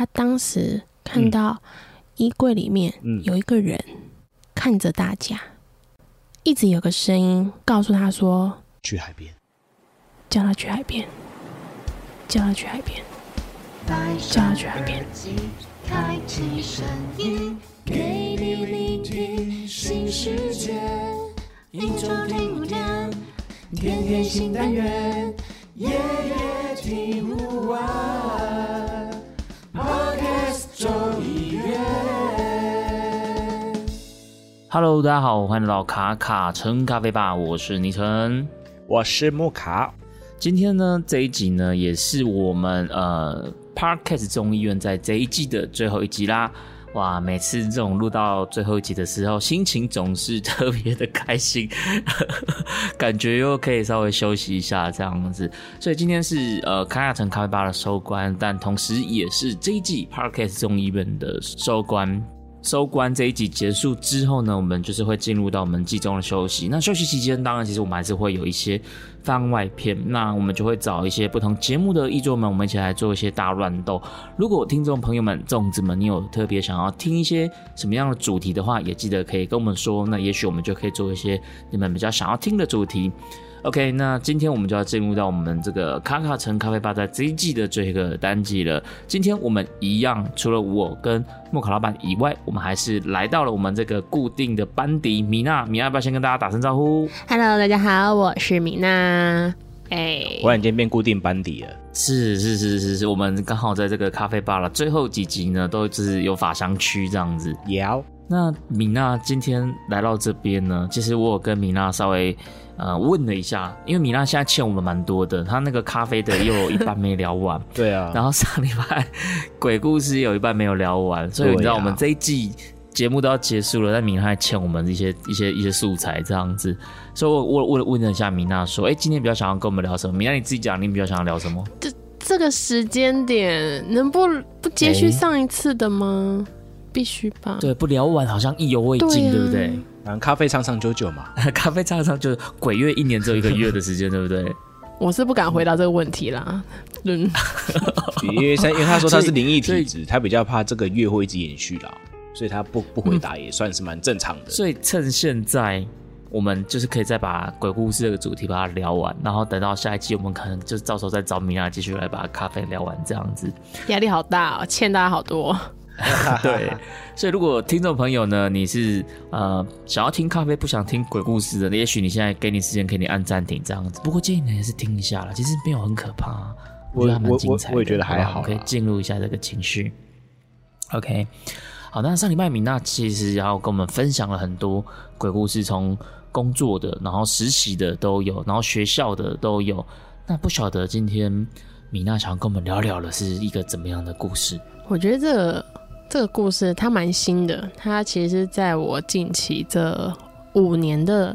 他当时看到衣柜里面嗯有一个人看着大家，一直有个声音告诉他说去海边，：“叫他去海边，叫他去海边，叫他去海边。”开启声音，给你聆听新世界。一周听五天，天天新单元，夜夜听不完。Hello，大家好，欢迎来到卡卡城咖啡吧，我是倪晨。我是木卡，今天呢，这一集呢，也是我们呃 Podcast 众议院在这一季的最后一集啦。哇，每次这种录到最后一集的时候，心情总是特别的开心，感觉又可以稍微休息一下这样子。所以今天是呃卡卡城咖啡吧的收官，但同时也是这一季 Podcast 众议院的收官。收官这一集结束之后呢，我们就是会进入到我们季中的休息。那休息期间，当然其实我们还是会有一些番外篇，那我们就会找一些不同节目的译作们，我们一起来做一些大乱斗。如果听众朋友们、粽子们，你有特别想要听一些什么样的主题的话，也记得可以跟我们说，那也许我们就可以做一些你们比较想要听的主题。OK，那今天我们就要进入到我们这个卡卡城咖啡吧在这一季的最后一个单集了。今天我们一样，除了我跟莫卡老板以外，我们还是来到了我们这个固定的班底。米娜，米娜要不要先跟大家打声招呼？Hello，大家好，我是米娜。哎、忽然间变固定班底了。是是是是是，我们刚好在这个咖啡吧了，最后几集呢，都就是有法香区这样子。摇，那米娜今天来到这边呢，其实我有跟米娜稍微呃问了一下，因为米娜现在欠我们蛮多的，她那个咖啡的又有一半没聊完，对啊，然后上礼拜鬼故事也有一半没有聊完，所以你知道我们这一季节目都要结束了，但米娜还欠我们一些一些一些素材这样子，所以我我我问了一下米娜说，哎，今天比较想要跟我们聊什么？米娜你自己讲，你比较想要聊什么？这这个时间点能不不接续哎上一次的吗？必须吧。对，不聊完好像意犹未尽，对啊对不对？然后咖啡长长久久嘛，咖啡长长久久鬼月一年只有一个月的时间，对不对？我是不敢回答这个问题啦。嗯，因为他因为他说他是灵异体质，他比较怕这个月会一直延续啦，所以他不不回答也算是蛮正常的。所以趁现在，我们就是可以再把鬼故事这个主题把它聊完，然后等到下一期，我们可能就是到时候再找米娜继续来把咖啡聊完这样子。压力好大哦，欠大家好多。对，所以如果听众朋友呢，你是呃想要听咖啡不想听鬼故事的，也许你现在给你时间，可以你按暂停这样子。不过建议你还是听一下啦，其实没有很可怕，我觉得还蛮精彩的。我我也觉得还好好可以进入一下这个情绪。OK，好，那上礼拜米娜其实然后跟我们分享了很多鬼故事，从工作的，然后实习的都有，然后学校的都有。那不晓得今天米娜想跟我们聊聊的是一个怎么样的故事？我觉得这个这个故事它蛮新的，它其实是在我近期这五年的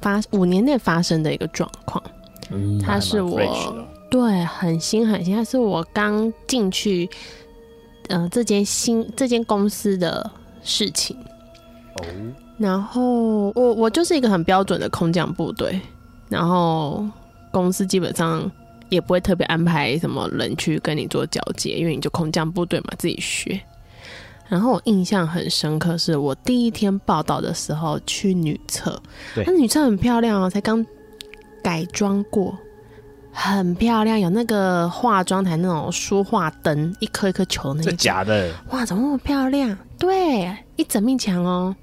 发五年内发生的一个状况。嗯它是我对很新很新，它是我刚进去呃这间新这间公司的事情。哦，然后我我就是一个很标准的空降部队，然后公司基本上也不会特别安排什么人去跟你做交接，因为你就空降部队嘛，自己学。然后我印象很深刻，是我第一天报道的时候去女厕，那女厕很漂亮哦，才刚改装过，很漂亮，有那个化妆台那种书画灯，一颗一颗球那种。假的，哇，怎么那么漂亮？对，一整面墙哦。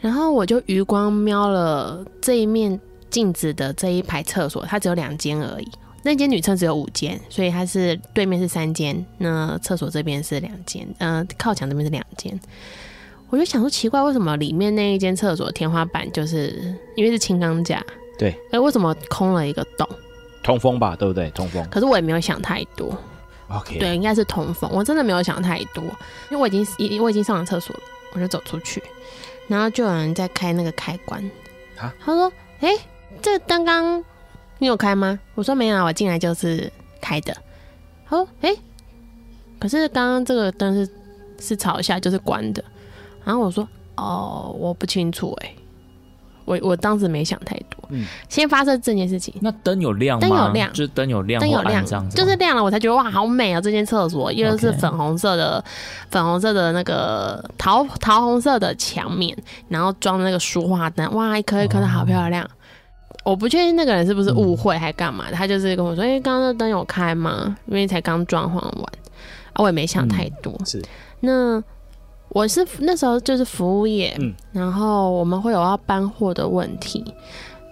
然后我就余光瞄了这一面镜子的这一排厕所，它只有两间而已。那间女厕只有五间，所以它是对面是三间，那厕所这边是两间，呃，靠墙这边是两间。我就想说奇怪，为什么里面那一间厕所天花板就是因为是轻钢架，对，哎，为什么空了一个洞？通风吧，对不对？通风可是我也没有想太多，，OK，对，应该是通风。我真的没有想太多，因为我已经已我已经上了厕所了，我就走出去，然后就有人在开那个开关。啊他说：“哎、这刚刚你有开吗？”我说：“没有啊，我进来就是开的。”他说：“哎、可是刚刚这个灯是是朝下，就是关的。”然后我说：“哦，我不清楚哎、我我当时没想太多。嗯先发生这件事情。那灯有亮吗？灯有亮就是灯有亮，灯有亮就是亮了，我才觉得哇，好美啊！这间厕所又是粉红色的粉红色的那个桃桃红色的墙面，然后装那个书画灯，哇，一颗一颗的好漂亮。我不确定那个人是不是误会还干嘛的，他就是跟我说：“哎、刚刚那灯有开吗？因为才刚装潢完。”啊，我也没想太多。是那我是那时候就是服务业，嗯然后我们会有要搬货的问题。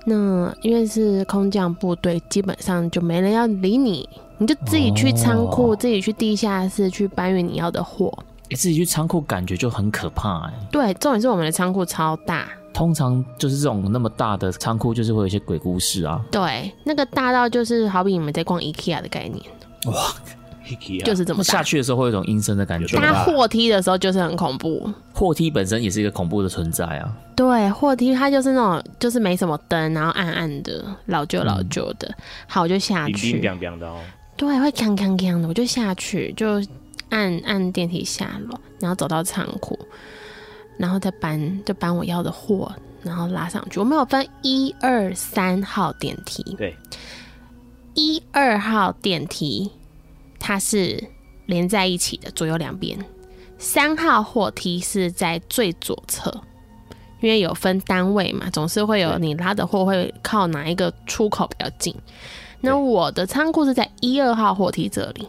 那因为是空降部队，基本上就没人要理你，你就自己去仓库、哦自己去地下室去搬运你要的货。你自己去仓库，感觉就很可怕哎、对，重点是我们的仓库超大，通常就是这种那么大的仓库，就是会有一些鬼故事啊。对，那个大到就是好比你们在逛 IKEA 的概念，哇，IKEA，就是这么大。下去的时候会有一种阴森的感觉。搭吧货梯的时候就是很恐怖，货梯本身也是一个恐怖的存在啊。对，货梯它就是那种就是没什么灯，然后暗暗的，老旧老旧的。好，我就下去，冰冰凉凉的哦。对，会锵锵锵的，我就下去，就按按电梯下楼，然后走到仓库，然后再搬就搬我要的货，然后拉上去。我们有分一二三号电梯，对，一二号电梯它是连在一起的，左右两边。三号货梯是在最左侧，因为有分单位嘛，总是会有你拉的货会靠哪一个出口比较近。那我的仓库是在一二号货梯这里，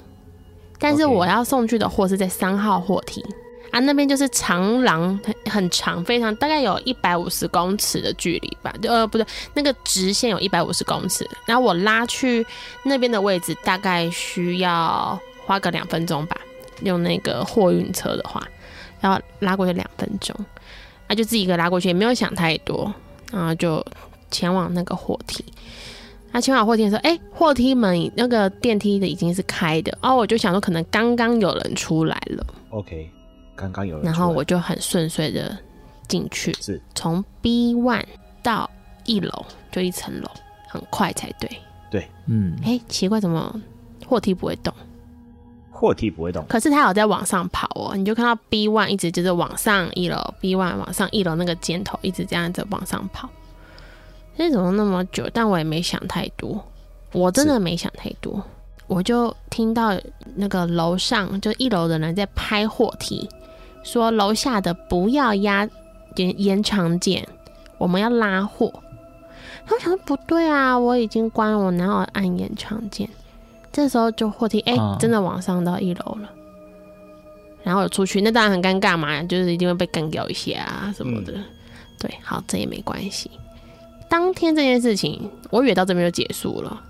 但是我要送去的货是在三号货梯啊，那边就是长廊，很很长，非常大概有一百五十公尺的距离吧，就呃不对，那个直线有一百五十公尺，然后我拉去那边的位置大概需要花个两分钟吧，用那个货运车的话，要拉过去两分钟，啊就自己一个拉过去，也没有想太多，然后就前往那个货梯。他前往货梯的时候，哎、货梯门那个电梯的已经是开的，哦我就想说，可能刚刚有人出来了，OK，刚刚有人，然后我就很顺遂的进去，是从 B one 到一楼就一层楼，很快才对。对嗯，哎、奇怪，怎么货梯不会动？货梯不会动，可是它有在往上跑哦，你就看到 B one 一直就是往上一楼，B one 往上一楼那个尖头一直这样子往上跑。那怎么那么久？但我也没想太多，我真的没想太多，我就听到那个楼上就一楼的人在拍货梯，说楼下的不要压延延长键，我们要拉货。然后我想说不对啊，我已经关了，我哪有按延长键？这时候就货梯哎、啊真的往上到一楼了。然后我出去，那当然很尴尬嘛，就是一定会被干掉一些啊什么的。对，好，这也没关系。当天这件事情，我以为到这边就结束了，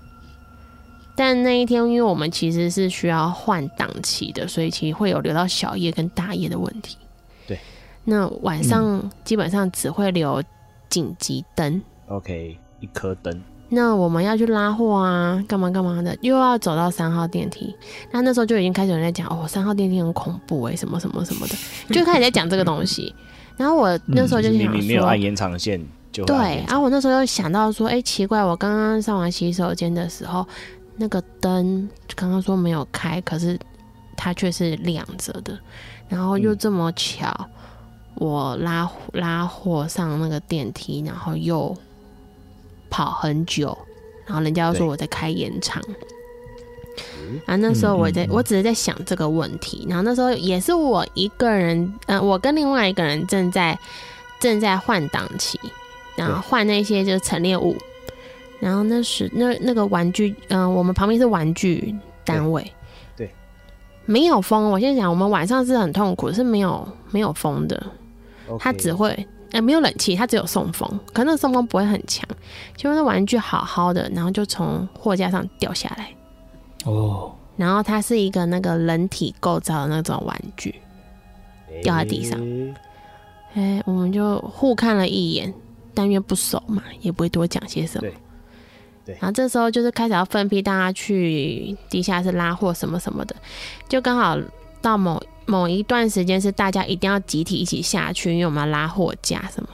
但那一天，因为我们其实是需要换档期的，所以其实会有留到小夜跟大夜的问题。对，那晚上基本上只会留紧急灯。OK，一颗灯，那我们要去拉货啊，干嘛干嘛的，又要走到三号电梯。那那时候就已经开始有人在讲哦，三号电梯很恐怖哎、什么什么什么的，就开始在讲这个东西。然后我那时候就就是想说，明明没有按延长线，就对，然后我那时候又想到说，哎、奇怪，我刚刚上完洗手间的时候，那个灯刚刚说没有开，可是它却是亮着的，然后又嗯这么巧，我拉拉货上那个电梯，然后又跑很久，然后人家又说我在开延长。啊，那时候我在，我只是在想这个问题，然后那时候也是我一个人，嗯、我跟另外一个人正在正在换档期，然后换那些就是陈列物，然后那时那那个玩具，嗯、我们旁边是玩具单位，对。对。没有风。我先讲，我们晚上是很痛苦，是没有没有风的，它只会哎没有冷气，它只有送风，可那个送风不会很强。结果那玩具好好的，然后就从货架上掉下来，哦，然后它是一个那个人体构造的那种玩具，掉在地上。诶哎，我们就互看了一眼，但因为不熟嘛，也不会多讲些什么对。然后这时候就是开始要分批大家去地下室拉货什么什么的，就刚好到某某一段时间是大家一定要集体一起下去，因为我们要拉货架什么。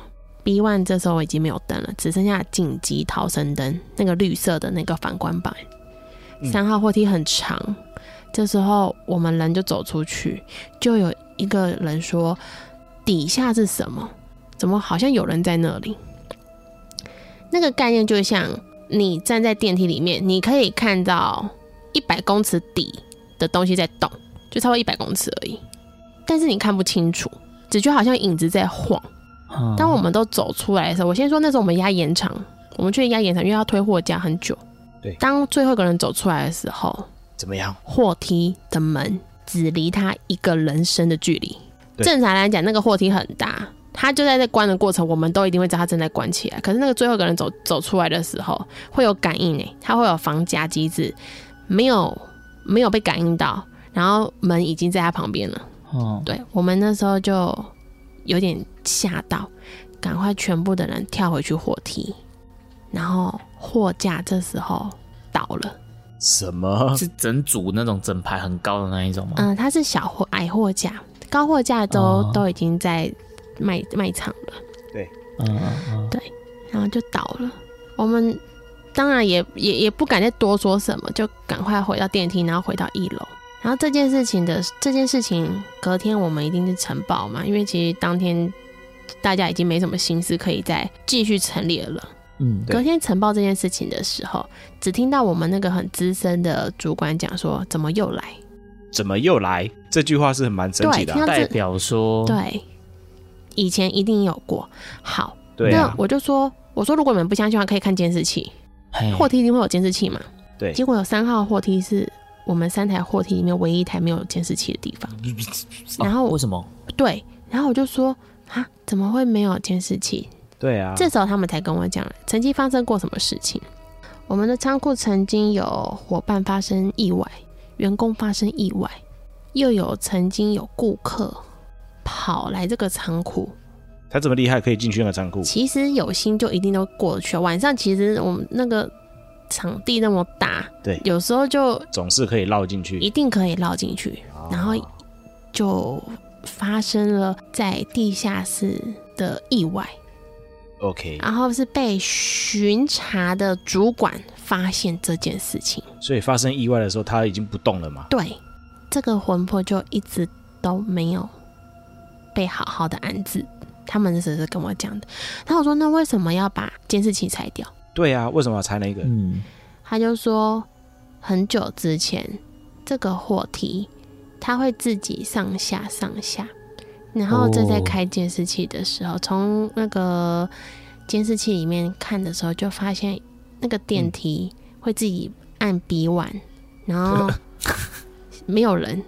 B one 这时候已经没有灯了，只剩下紧急逃生灯，那个绿色的那个反光板。嗯三号货梯很长，这时候我们人就走出去，就有一个人说：“底下是什么？怎么好像有人在那里？”那个概念就像你站在电梯里面，你可以看到一百公尺底的东西在动，就超过一百公尺而已，但是你看不清楚，只觉得好像影子在晃。嗯当我们都走出来的时候，我先说那时候我们压延长，我们去压延长，因为要推货架很久。对当最后一个人走出来的时候，怎么样？货梯的门只离他一个人身的距离。正常来讲，那个货梯很大，他就在这关的过程，我们都一定会知道他正在关起来。可是那个最后一个人走走出来的时候，会有感应诶，他会有防夹机制，没有没有被感应到，然后门已经在他旁边了。哦，对我们那时候就有点吓到，赶快全部的人跳回去货梯，然后货架这时候倒了。什么？是整组那种整排很高的那一种吗？嗯，它是小货矮货架，高货架都、哦都已经在卖卖场了，对嗯对，然后就倒了。我们当然也也也不敢再多说什么，就赶快回到电梯，然后回到一楼。然后这件事情的这件事情，隔天我们一定是晨报嘛，因为其实当天大家已经没什么心思可以再继续陈列了。嗯，隔天晨报这件事情的时候，只听到我们那个很资深的主管讲说：“怎么又来怎么又来？这句话是很蛮神奇的代表说，？”对，以前一定有过。好，对啊那，我就说：“我说如果你们不相信的话，可以看监视器，嘿货梯一定会有监视器嘛。”对结果有三号货梯是我们三台货梯里面唯一一台没有监视器的地方。然后哦为什么？对，然后我就说：“啊，怎么会没有监视器？”对啊，这时候他们才跟我讲，曾经发生过什么事情。我们的仓库曾经有伙伴发生意外，员工发生意外，又有曾经有顾客跑来这个仓库。他这么厉害，可以进去那个仓库。其实有心就一定都过得去。晚上其实我们那个场地那么大，对有时候就总是可以绕进去。一定可以绕进去，然后就发生了在地下室的意外。OK，然后是被巡查的主管发现这件事情，所以发生意外的时候，他已经不动了嘛？对，这个魂魄就一直都没有被好好的安置。他们只是跟我讲的，然后我说那为什么要把监视器拆掉？对啊，为什么要拆那个？嗯，他就说很久之前这个货梯它会自己上下上下，然后正在哦开监视器的时候，从那个监视器里面看的时候，就发现那个电梯会自己按笔腕，然后 没有人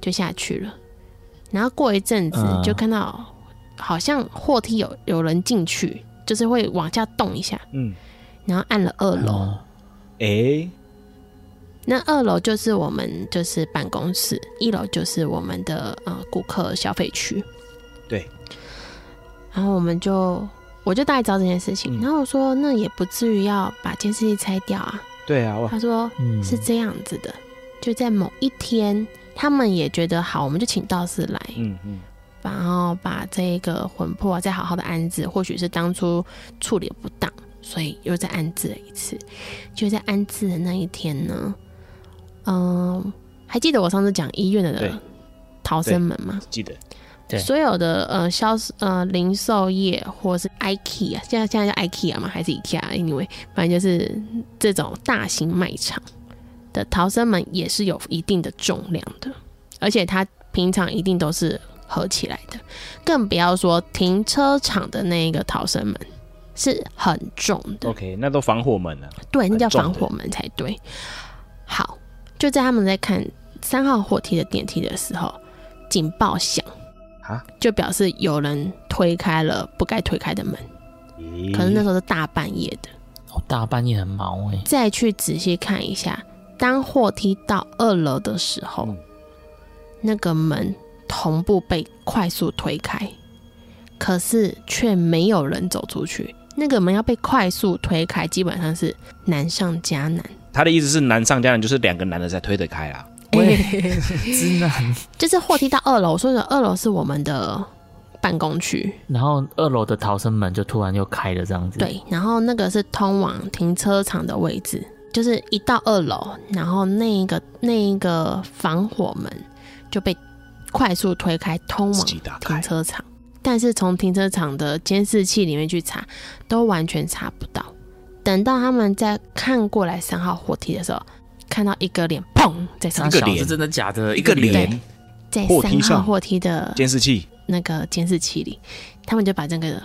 就下去了，然后过一阵子嗯。就看到好像货梯有有人进去，就是会往下动一下，嗯，然后按了二楼。哦。诶，那二楼就是我们就是办公室，一楼就是我们的呃顾客消费区。对，然后我们就我就大概知道这件事情，嗯。然后我说那也不至于要把监视器拆掉啊。对啊，哇，他说嗯。是这样子的，就在某一天，他们也觉得好，我们就请道士来，嗯嗯，然后把这个魂魄再好好的安置，或许是当初处理不当，所以又再安置了一次。就在安置的那一天呢，嗯、还记得我上次讲医院的逃生门吗？记得，对所有的呃销呃零售业或是 IKEA，现在现在叫 IKEA 嘛？还是 IKEA？Anyway，反正就是这种大型卖场的逃生门也是有一定的重量的，而且它平常一定都是合起来的，更不要说停车场的那一个逃生门是很重的。OK，那都防火门了。对，那叫防火门才对。好，就在他们在看三号货梯的电梯的时候，警报响啊，就表示有人推开了不该推开的门。咦可是那时候是大半夜的，哦大半夜很忙哎，再去仔细看一下，当货梯到二楼的时候，嗯那个门同步被快速推开，可是却没有人走出去。那个门要被快速推开，基本上是难上加难。他的意思是难上加难就是两个男的才推得开啦。喂，直男。就是货梯到二楼，我说的二楼是我们的办公区，然后二楼的逃生门就突然又开了，这样子。，对，然后那个是通往停车场的位置，就是一到二楼，然后那一个那一个防火门就被快速推开，通往停车场。但是从停车场的监视器里面去查，都完全查不到。等到他们在看过来三号货梯的时候，看到一个脸砰在上一个脸真的假的？一个脸，在三号货梯的监视器，那个监视器里，他们就把这个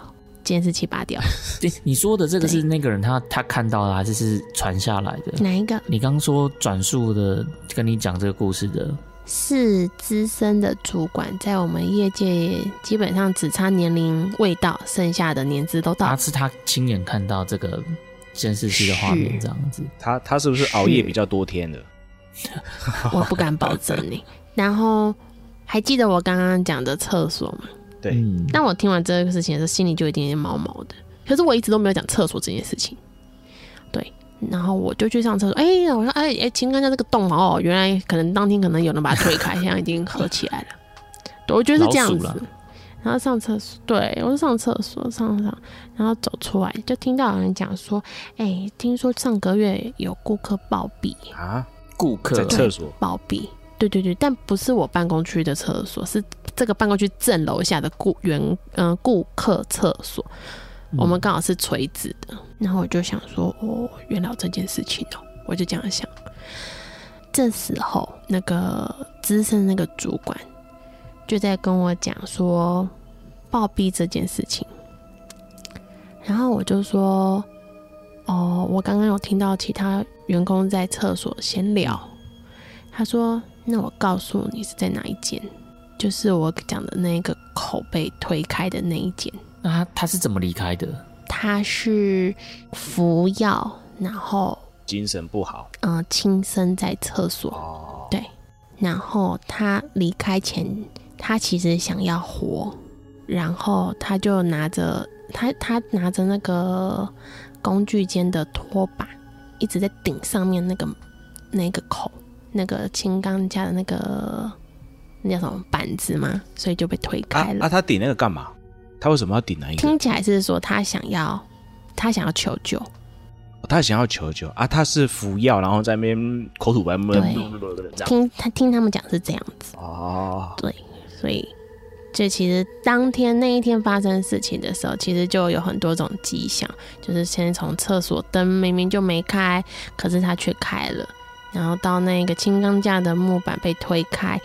监视器拔掉。对，你说的这个是那个人他他看到的，还是是传下来的？哪一个你刚刚说转述的，跟你讲这个故事的，是资深的主管，在我们业界基本上只差年龄未到，剩下的年资都到。他是他亲眼看到这个监视器的画面，这样子。他他是不是熬夜比较多天的？我不敢保证你。然后还记得我刚刚讲的厕所吗？对，嗯，当我听完这个事情的时候，心里就有一点点毛毛的。可是我一直都没有讲厕所这件事情。对，然后我就去上厕所。哎、我说，哎哎，青冈家这个洞哦，原来可能当天可能有人把它推开，现在已经合起来了。对，我觉得是这样子。然后上厕所，对我就上厕所上上，然后走出来就听到有人讲说，哎、听说上个月有顾客暴毙，啊，顾客在厕所暴毙。对对对，但不是我办公区的厕所，是这个办公区正楼下的顾员嗯、呃顾客厕所，嗯我们刚好是垂直的。然后我就想说，哦，原来这件事情哦，我就这样想。这时候，那个资深那个主管就在跟我讲说暴毙这件事情，然后我就说，哦，我刚刚有听到其他员工在厕所闲聊，他说，那我告诉你是在哪一间，就是我讲的那个口被推开的那一间。那他他是怎么离开的？他是服药，然后精神不好。嗯、呃轻生在厕所，哦，对，然后他离开前，他其实想要活，然后他就拿着他他拿着那个工具间的拖把，一直在顶上面那个那个口，那个青钢架的那个那叫什么板子吗，所以就被推啊开了。啊，他顶那个干嘛？他为什么要顶那一个？听起来是说他想要他想要求救，他想要求救啊，他是服药，然后在那边口吐白沫，对听他听他们讲是这样子。哦，对，所以这其实当天那一天发生事情的时候，其实就有很多种迹象，就是先从厕所灯明明就没开，可是他却开了，然后到那个轻钢架的木板被推开，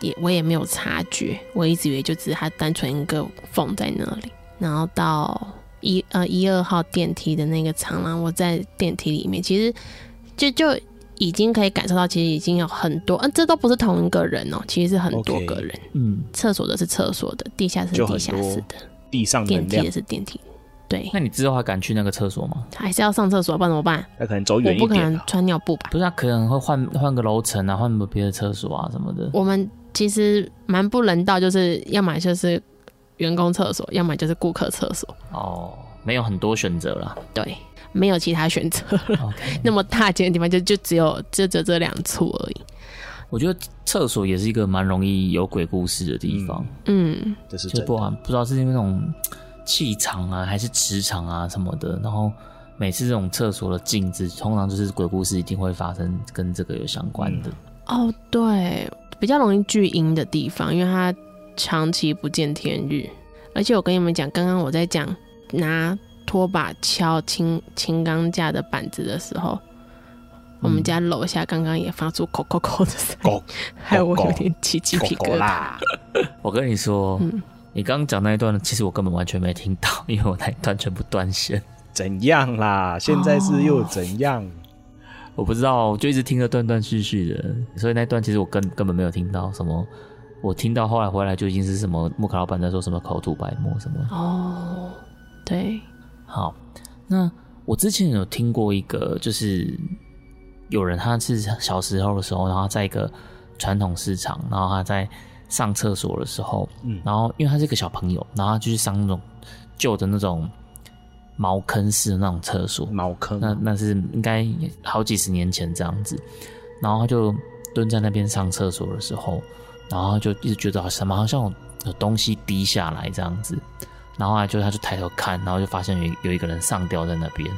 也我也没有察觉，我一直以为就只是它单纯一个缝在那里，然后到一呃一二号电梯的那个长廊，我在电梯里面，其实就就。已经可以感受到，其实已经有很多，嗯、这都不是同一个人哦，其实是很多个人。嗯，厕所的是厕所的，地下室是地下室的，地上电梯的，是电梯。对，那你之后还敢去那个厕所吗？还是要上厕所，不然怎么办？那可能走我远一不可能。穿尿布吧？不是，他可能会换换个楼层啊，换个别的厕所啊什么的。我们其实蛮不人道，就是要么就是员工厕所，要么就是顾客厕所，哦，没有很多选择啦。对，没有其他选择了。OK，那么大间的地方就就只有就只有这两处而已。我觉得厕所也是一个蛮容易有鬼故事的地方，嗯，这是真就不管。不知道是因为那种气场啊，还是磁场啊什么的，然后每次这种厕所的镜子，通常就是鬼故事一定会发生跟这个有相关的。哦，对，比较容易聚阴的地方，因为它长期不见天日。而且我跟你们讲，刚刚我在讲拿拖把敲轻轻钢架的板子的时候，我们家楼下刚刚也发出扣扣扣的声音狗，害我有点起鸡皮疙瘩。我跟你说，嗯你刚刚讲那一段，其实我根本完全没听到，因为我那一段全部断线，怎样啦？现在是又怎样？我不知道，我就一直听着断断续续的，所以那段其实我根根本没有听到什么。我听到后来回来就已经是什么木卡老板在说什么口吐白沫什么。哦，对，好，那我之前有听过一个，就是有人他是小时候的时候，然后在一个传统市场，然后他在上厕所的时候，嗯。然后因为他是一个小朋友，然后他就去上那种旧的那种茅坑式的那种厕所，茅坑那那是应该好几十年前这样子，然后他就蹲在那边上厕所的时候，然后他就一直觉得好像好像有有东西滴下来这样子，然后后来就他就抬头看，然后就发现有有一个人上吊在那边，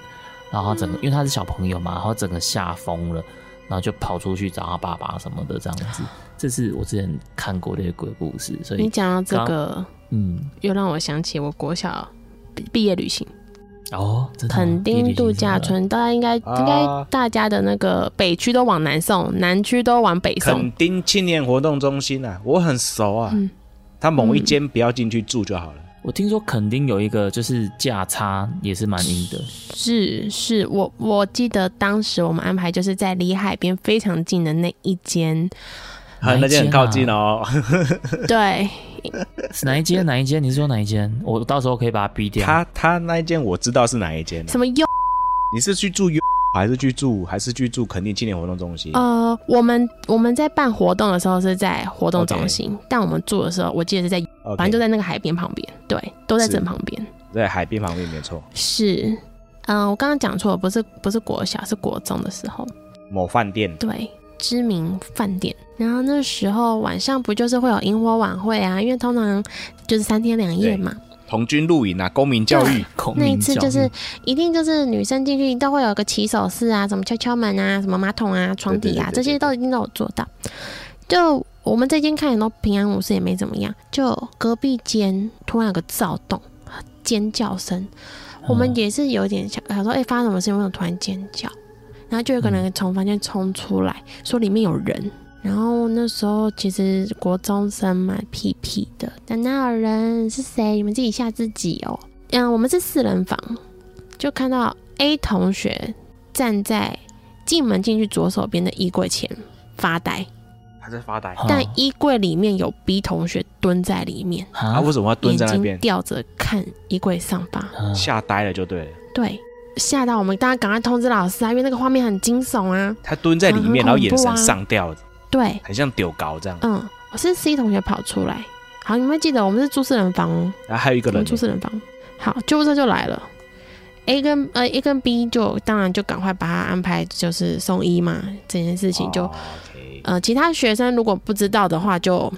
然后他整个因为他是小朋友嘛，然后整个吓疯了，然后就跑出去找他爸爸什么的这样子，这是我之前看过的一个鬼故事，所以你讲到这个，嗯，又让我想起我国小毕毕业旅行。哦，真的哦垦丁度假，村，大家应该应该大家的那个北区都往南送，南区都往北送垦。丁青年活动中心啊，我很熟啊。嗯他某一间不要进去住就好了。我听说垦丁有一个就是价差也是蛮阴的，是是，我我记得当时我们安排就是在离海边非常近的那一间，啊，那间很靠近哦。对，是哪一间？哪一间？你是说哪一间？我到时候可以把它逼掉。他他那一间我知道是哪一间啊什么优你是去住还是去住还是去住肯定青年活动中心？呃，我们我们在办活动的时候是在活动中心但我们住的时候，我记得是在反正就在那个海边旁边，对，都在是正旁边。在海边旁边，没错。是，嗯、我刚刚讲错了，不是不是国小，是国中的时候，某饭店对，知名饭店。然后那时候晚上不就是会有萤火晚会啊？因为通常就是三天两夜嘛。童军露营啊，公民教育，孔那一次就是一定就是女生进去都会有个起手式啊，什么敲敲门啊，什么马桶啊、床底啊，这些都一定都有做到。就我们这间看起来都平安无事，也没怎么样。就隔壁间突然有个躁动、尖叫声，我们也是有点想想说，哎、发生什么事情？为什么突然尖叫？然后就有可能从房间冲出来，说里面有人。然后那时候其实国中生嘛，屁屁的，但那有人？是谁？你们自己吓自己哦。嗯，我们是四人房，就看到 A 同学站在进门进去左手边的衣柜前发呆，他在发呆啊但衣柜里面有 B 同学蹲在里面，啊？啊为什么要蹲在那边？吊着看衣柜上方。啊吓呆了就对了。对，吓到我们，大家赶快通知老师啊，因为那个画面很惊悚啊。他蹲在里面，嗯然后眼神上吊，对，很像丢高这样。嗯，我是 C 同学跑出来。好，你们记得我们是住四人房哦，然后还有一个人住四人房。好，救护车就来了。A 跟呃 A 跟 B 就当然就赶快把他安排就是送医嘛，这件事情就、呃其他学生如果不知道的话就。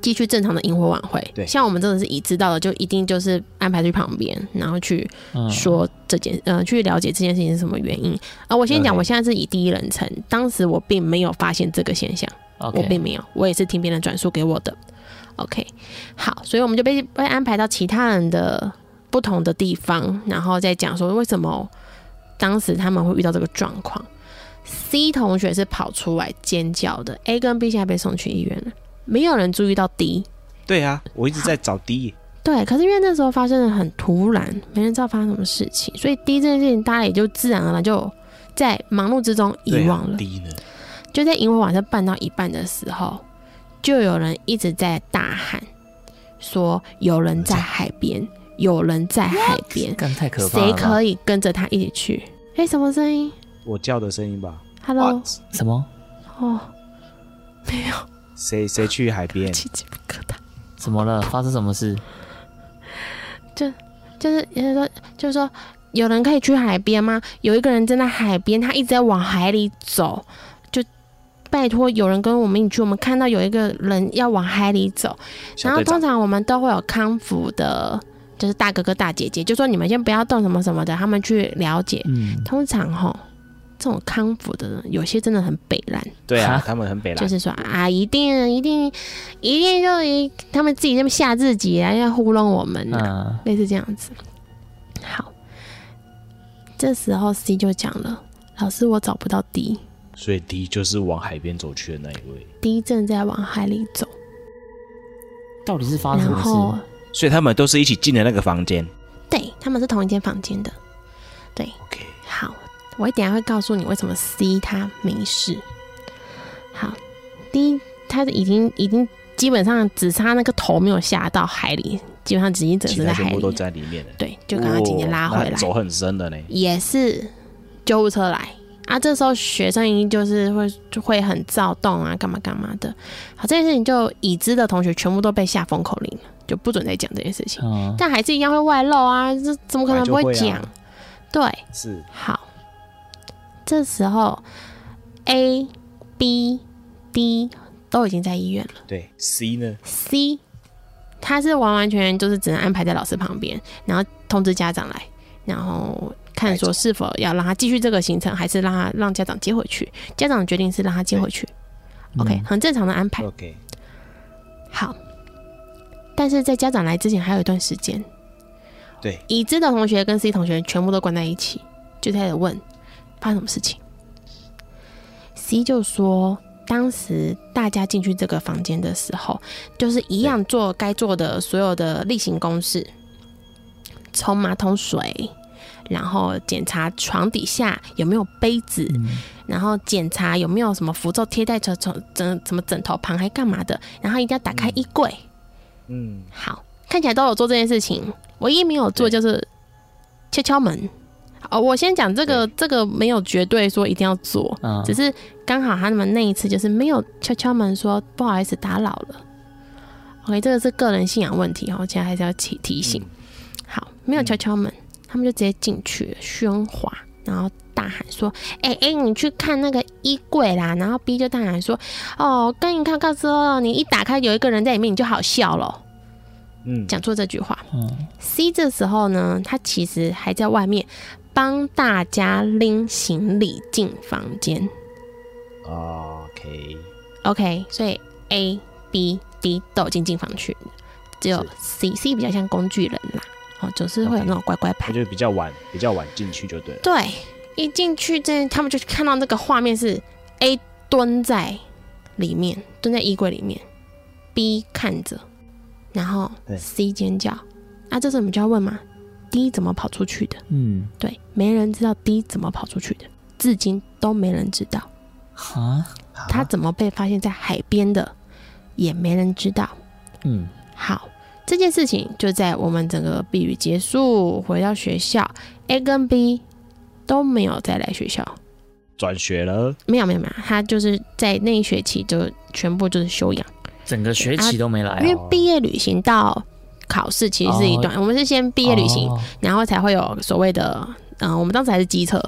继续正常的萤火晚会，对。像我们真的是已知道的，就一定就是安排去旁边，然后去嗯。说这件，呃，去了解这件事情是什么原因。而我先讲，我现在是以第一人称，当时我并没有发现这个现象，我并没有，我也是听别人转述给我的。OK，好，所以我们就被被安排到其他人的不同的地方，然后再讲说为什么当时他们会遇到这个状况。C 同学是跑出来尖叫的，A 跟 B 现在被送去医院了，没有人注意到 D。对啊，我一直在找 D，对，可是因为那时候发生的很突然，没人知道发生什么事情，所以 D 这件事情大家也就自然而然就在忙碌之中遗忘了。D 呢？就在萤火晚上办到一半的时候，就有人一直在大喊说：“有人在海边，有人在海边，太可怕了，谁可以跟着他一起去？”哎，什么声音我叫的声音吧。？Hello，What？什么哦，没有，谁谁去海边？起鸡皮疙瘩。怎么了？发生什么事？就就是也就是说，就是说，有人可以去海边吗？有一个人站在海边，他一直在往海里走，就拜托有人跟我们一起去。我们看到有一个人要往海里走，然后通常我们都会有康复的，就是大哥哥大姐姐，就说你们先不要动什么什么的，他们去了解。嗯，通常吼，这种康复的人，有些真的很北烂，对啊，他们很北蓝，就是说啊，一定一定一定就一他们自己这么吓自己啊，要糊弄我们、啊。嗯，类似这样子。好，这时候 C 就讲了：“老师，我找不到 D，D 所以 D 就是往海边走去的那一位。D 正在往海里走。到底是发生什么事？，所以他们都是一起进的那个房间。对他们是同一间房间的。OK，好，我等一下会告诉你为什么 C 他没事。好第一他已经已经基本上只差那个头没有下到海里，基本上已经整其个在海他全部都里。在里面了。对，就刚刚紧接拉回来。走很深的呢。也是救护车来啊，这时候学生一定就是会就会很躁动啊，干嘛干嘛的。好，这件事情就已知的同学全部都被下封口令了，就不准再讲这件事情。嗯，但还是一样会外露啊，这怎么可能不会讲？对，是好，这时候 A、B、D 都已经在医院了。对 C 呢？，C 他是完完全全就是只能安排在老师旁边，然后通知家长来，然后看说是否要让他继续这个行程，还是让他让家长接回去。家长决定是让他接回去，OK，嗯。很正常的安排。OK，好，但是在家长来之前还有一段时间，对，已知的同学跟 C 同学全部都关在一起，就开始问发生什么事情。C 就说，当时大家进去这个房间的时候，就是一样做该做的所有的例行公事，冲马桶水，然后检查床底下有没有杯子，然后检查有没有什么符咒贴在床床枕什么枕头旁，还干嘛的，然后一定要打开衣柜。嗯，好，看起来都有做这件事情，唯一没有做就是敲敲门。哦，我先讲这个，这个没有绝对说一定要做，嗯只是刚好他们那一次就是没有敲敲门说不好意思打扰了。OK，这个是个人信仰问题哦，现在还是要提提醒。好，没有敲敲门，他们就直接进去了，喧哗，然后大喊说：“哎、哎、你去看那个衣柜啦！”然后 B 就大喊说：“哦，跟你看告知哦，你一打开有一个人在里面，你就好笑了。”嗯，讲错这句话。嗯 C 这时候呢，他其实还在外面帮大家拎行李进房间。OK，OK，所以 A、B、D 都已经进房去，只有 C，C 比较像工具人啦，哦，总是会有那种乖乖牌。他就比较晚，比较晚进去就对了。对，一进去这他们就看到那个画面是 A 蹲在里面，蹲在衣柜里面，B 看着，然后 C 尖叫。啊，这时候我们就要问嘛，D 怎么跑出去的？嗯，对，没人知道 D 怎么跑出去的，至今都没人知道。哈，他怎么被发现在海边的，也没人知道。嗯好，这件事情就在我们整个避雨结束，回到学校，A 跟 B 都没有再来学校。转学了，没有没有没有，他就是在那一学期就全部就是休养，整个学期都没来哦，因为毕业旅行到考试其实是一段，我们是先毕业旅行，哦然后才会有所谓的，嗯、我们当时还是机测，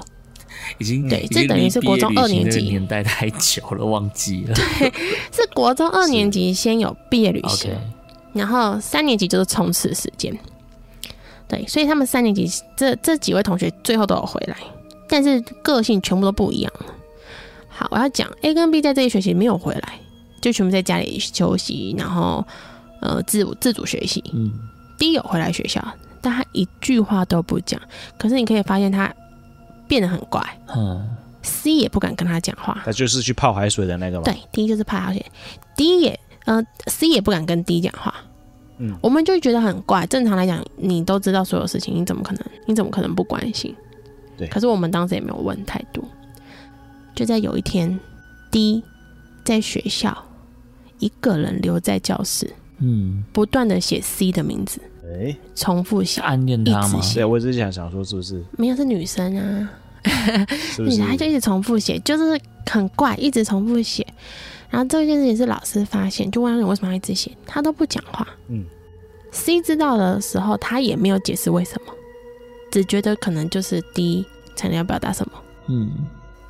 已经对这等于是国中二年级那个年代太久了，忘记了。对 是国中二年级先有毕业旅行然后三年级就是冲刺时间。对，所以他们三年级这这几位同学最后都有回来，但是个性全部都不一样了。好，我要讲 A 跟 B 在这一学期没有回来，就全部在家里休息，然后呃自自主学习。嗯 D 有回来学校，但他一句话都不讲。可是你可以发现他变得很怪嗯，，C 也不敢跟他讲话。他就是去泡海水的那个嘛。对，D 就是泡海水，D 也呃 C 也不敢跟 D 讲话。嗯我们就觉得很怪。正常来讲，你都知道所有事情，你怎么可能？你怎么可能不关心？对可是我们当时也没有问太多。就在有一天，D 在学校一个人留在教室，嗯，不断的写 C 的名字，哎，重复写。暗恋他吗一直？写对，我只是想想说，是不是？没有是女生啊，是不是女生？她就一直重复写，就是很怪，一直重复写。然后这件事情是老师发现，就问他你为什么要一直写，他都不讲话。嗯，C 知道的时候，他也没有解释为什么，只觉得可能就是 D 才能要表达什么。嗯，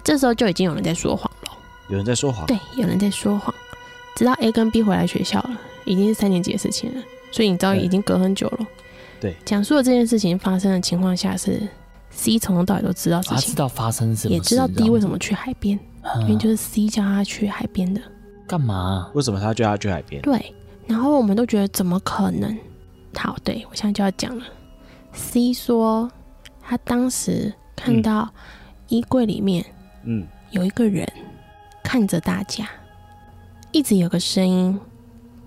这时候就已经有人在说谎了，有人在说谎。对，有人在说谎。直到 A 跟 B 回来学校了，已经是三年级的事情了，所以你知道已经隔很久了。对，讲述了这件事情发生的情况下是 C 从头到尾都知道事情他知，道发生什么，也知道 D 为什么，去海边，嗯因为就是 C 叫他去海边的。干嘛？为什么他叫他去海边？对，然后我们都觉得怎么可能？好，对我现在就要讲了。C 说他当时看到衣柜里面嗯，有一个人看着大家，一直有个声音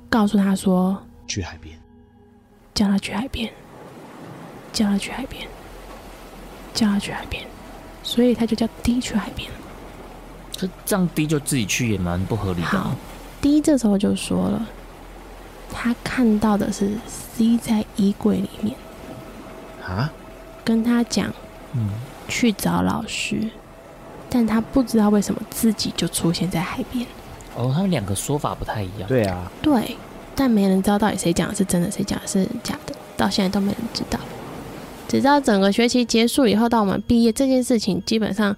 告诉他说去海边。叫他去海边，叫他去海边，叫他去海边，所以他就叫 D 去海边。这这样 D 就自己去也蛮不合理的好啊。，D 这时候就说了，他看到的是 C 在衣柜里面。啊？跟他讲嗯，去找老师，但他不知道为什么自己就出现在海边。哦，他们两个说法不太一样。对啊，对，但没人知道到底谁讲的是真的，谁讲的是假的，到现在都没人知道。直到整个学期结束以后，到我们毕业这件事情，基本上